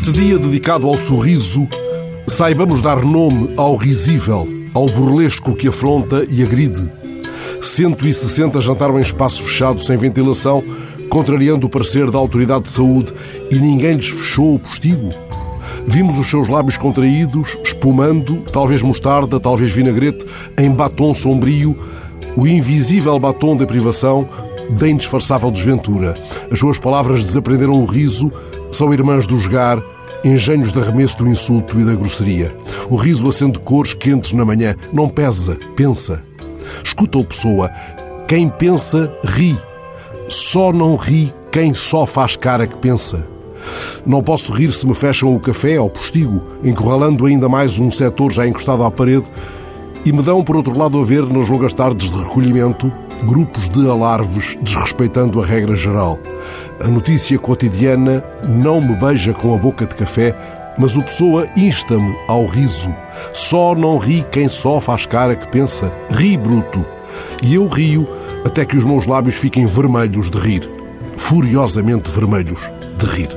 dedicado ao sorriso, saibamos dar nome ao risível, ao burlesco que afronta e agride. 160 jantaram em espaço fechado, sem ventilação, contrariando o parecer da autoridade de saúde, e ninguém lhes fechou o postigo. Vimos os seus lábios contraídos, espumando, talvez mostarda, talvez vinagrete, em batom sombrio, o invisível batom da privação, da indisfarçável desventura. As suas palavras desaprenderam o riso, são irmãs do jogar, engenhos de arremesso do insulto e da grosseria. O riso acende cores quentes na manhã, não pesa, pensa. Escuta-o, pessoa. Quem pensa, ri. Só não ri quem só faz cara que pensa. Não posso rir se me fecham o café ao postigo, encurralando ainda mais um setor já encostado à parede, e me dão, por outro lado, a ver, nas longas tardes de recolhimento, grupos de alarves desrespeitando a regra geral. A notícia cotidiana não me beija com a boca de café, mas o Pessoa insta-me ao riso. Só não ri quem só faz cara que pensa. Ri, bruto. E eu rio até que os meus lábios fiquem vermelhos de rir. Furiosamente vermelhos de rir.